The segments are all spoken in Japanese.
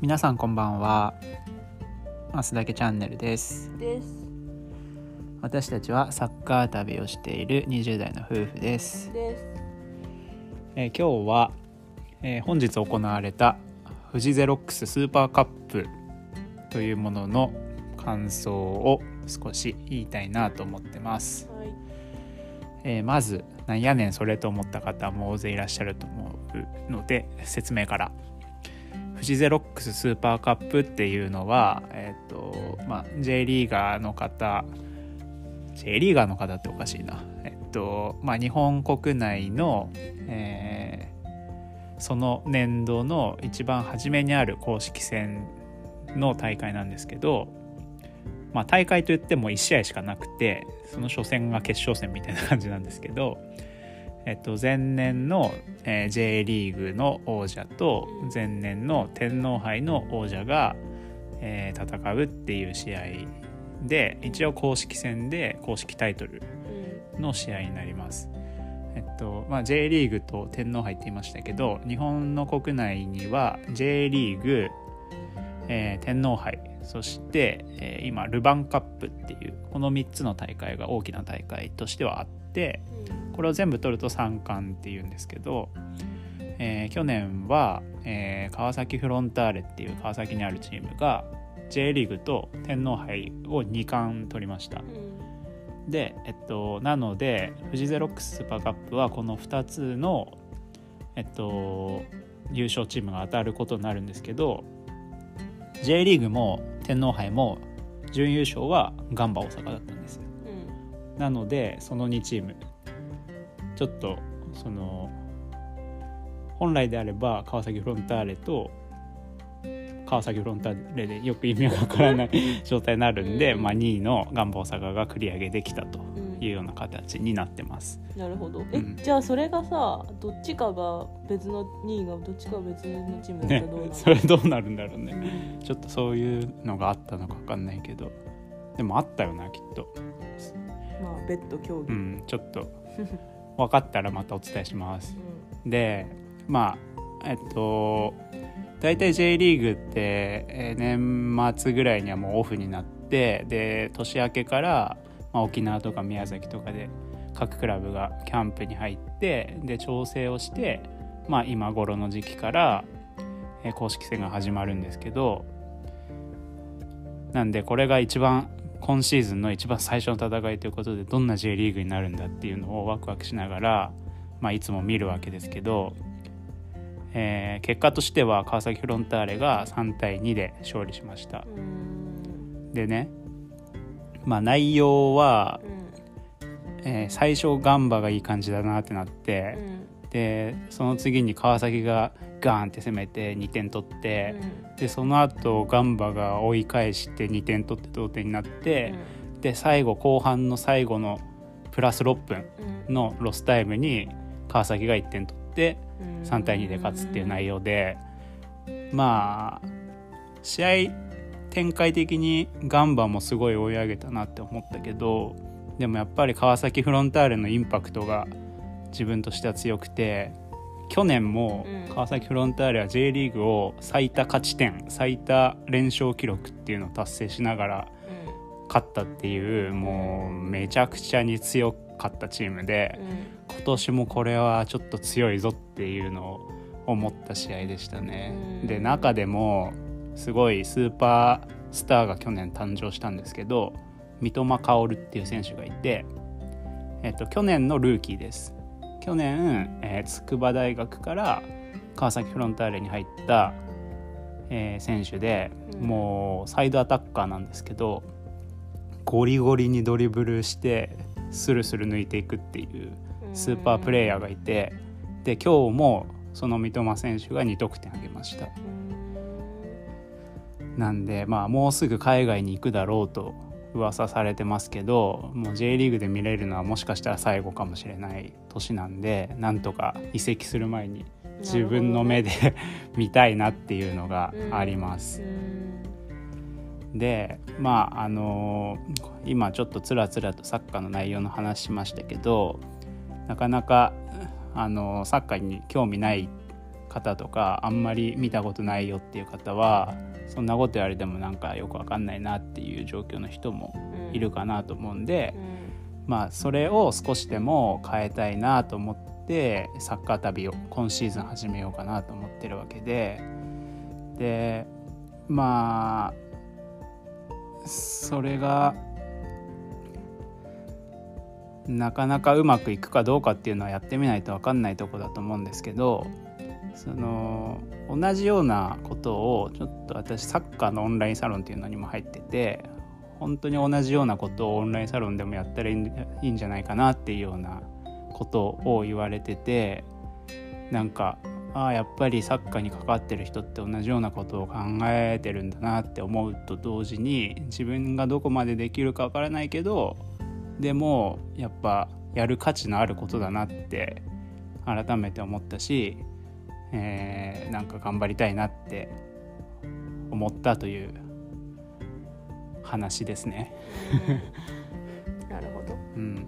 皆さんこんばんは。マスだけチャンネルです。です。私たちはサッカー旅をしている20代の夫婦です、です。えー今日は、えー本日行われた富士ゼロックススーパーカップというものの感想を少し言いたいなと思ってます、はい。えーまずなんやねんそれと思った方も大勢いらっしゃると思うので説明から富士ゼロックススーパーカップっていうのは、えーとまあ、J リーガーの方 J リーガーの方っておかしいな、えっとまあ、日本国内の、えーその年度の一番初めにある公式戦の大会なんですけど、まあ、大会といっても1試合しかなくてその初戦が決勝戦みたいな感じなんですけど、えっと、前年の、えー J リーグの王者と前年の天皇杯の王者が、えー戦うっていう試合で一応公式戦で公式タイトルの試合になります。えっとまあ、J リーグと天皇杯って言いましたけど日本の国内には J リーグ、えー天皇杯そして、えー今ルヴァンカップっていうこの3つの大会が大きな大会としてはあってこれを全部取ると三冠っていうんですけど、えー去年は、えー川崎フロンターレっていう川崎にあるチームが J リーグと天皇杯を2冠取りました。うんで、えっと、なので富士ゼロックススーパーカップはこの2つの、えっと、優勝チームが当たることになるんですけど J リーグも天皇杯も準優勝はガンバ大阪だったんです。ようんなのでその2チーム。ちょっとその本来であれば川崎フロンターレと川崎フロンターレでよく意味がわからない状態になるんで、うん。まあ、2位のガンバ大阪が繰り上げできたと。うんいうような形になってます。なるほど。え、うん。じゃあそれがさどっちかが別の2位がどっちかが別のチームだったねらどうなる、それどうなるんだろうね。ちょっとそういうのがあったのか分かんないけど。でもあったよなきっと。まあ別途競技、うんちょっと。分かったらまたお伝えします。でまあえっと大体 J リーグってえー年末ぐらいにはもうオフになってで年明けから、まあ、沖縄とか宮崎とかで各クラブがキャンプに入ってで調整をして、まあ、今頃の時期から、えー公式戦が始まるんですけどなんでこれが一番今シーズンの一番最初の戦いということでどんな J リーグになるんだっていうのをワクワクしながら、まあ、いつも見るわけですけど、えー結果としては川崎フロンターレが3対2で勝利しました。でねまあ内容は、うん。えー最初ガンバがいい感じだなってなって、でその次に川崎がガーンって攻めて2点取って、でその後ガンバが追い返して2点取って同点になって、で最後後半の最後のプラス6分うん。のロスタイムに川崎が1点取ってうん。3対2で勝つっていう内容でまあ試合展開的にガンバもすごい追い上げたなって思ったけどでもやっぱり川崎フロンターレのインパクトが自分としては強くて去年もうん川崎フロンターレは J リーグを最多勝ち点最多連勝記録っていうのを達成しながら勝ったっていうもうめちゃくちゃに強かったチームで。今年もこれはちょっと強いぞっていうのを思った試合でしたね。うんで中でもすごいスーパースターが去年誕生したんですけど三笘薫っていう選手がいて、えっと、去年のルーキーです。去年、えー筑波大学から川崎フロンターレに入った、えー選手で、うん。もうサイドアタッカーなんですけどゴリゴリにドリブルしてスルスル抜いていくっていうスーパープレイヤーがいてで今日もその三笘選手が2得点挙げましたなんでまあもうすぐ海外に行くだろうと噂されてますけどもう J リーグで見れるのはもしかしたら最後かもしれない年なんでなんとか移籍する前に自分の目で 見たいなっていうのがあります。でまああの今ちょっとつらつらとサッカーの内容の話しましたけどなかなかあのサッカーに興味ない方とかあんまり見たことないよっていう方はそんなこと言われてもなんかよくわかんないなっていう状況の人もいるかなと思うんで、まあそれを少しでも変えたいなと思ってサッカー旅を今シーズン始めようかなと思ってるわけででまあそれがなかなかうまくいくかどうかっていうのはやってみないと分かんないとこだと思うんですけどその同じようなことをちょっと私サッカーのオンラインサロンっていうのにも入ってて本当に同じようなことをオンラインサロンでもやったらいいんじゃないかなっていうようなことを言われててなんかああやっぱりサッカーに関わってる人って同じようなことを考えてるんだなって思うと同時に自分がどこまでできるかわからないけどでもやっぱやる価値のあることだなって改めて思ったし、えー、なんか頑張りたいなって思ったという話ですね。なるほど、うん、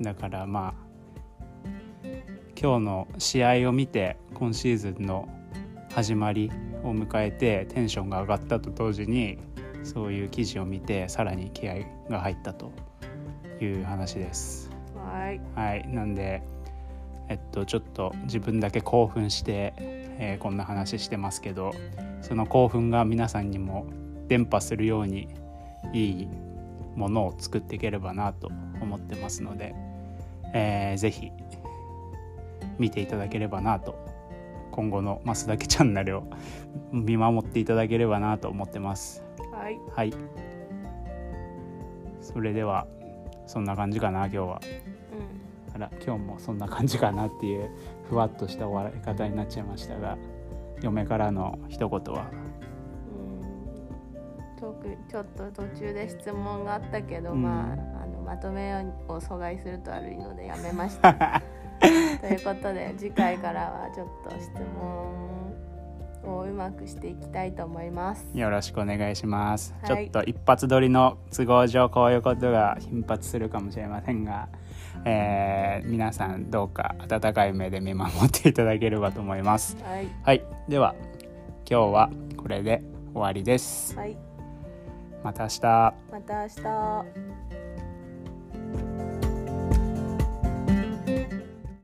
だからまあ今日の試合を見て今シーズンの始まりを迎えてテンションが上がったと同時にそういう記事を見てさらに気合が入ったという話です。はい、はい、なんで、えっと、ちょっと自分だけ興奮して、えー、こんな話してますけどその興奮が皆さんにも伝播するようにいいものを作っていければなと思ってますので、えー、ぜひ見ていただければなと今後の「ますだけチャンネル」を見守っていただければなと思ってます。はい、はい、それではそんな感じかな今日は、うん、あら今日もそんな感じかなっていうふわっとした終わり方になっちゃいましたが嫁からの一言は？ちょっと途中で質問があったけど、うん、まああのまとめを阻害すると悪いのでやめました。ということで次回からはちょっと質問をうまくしていきたいと思います。よろしくお願いします、はい、ちょっと一発撮りの都合上こういうことが頻発するかもしれませんが、えー、皆さんどうか温かい目で見守っていただければと思います。はい、はい、では今日はこれで終わりです、はい、また明日。また明日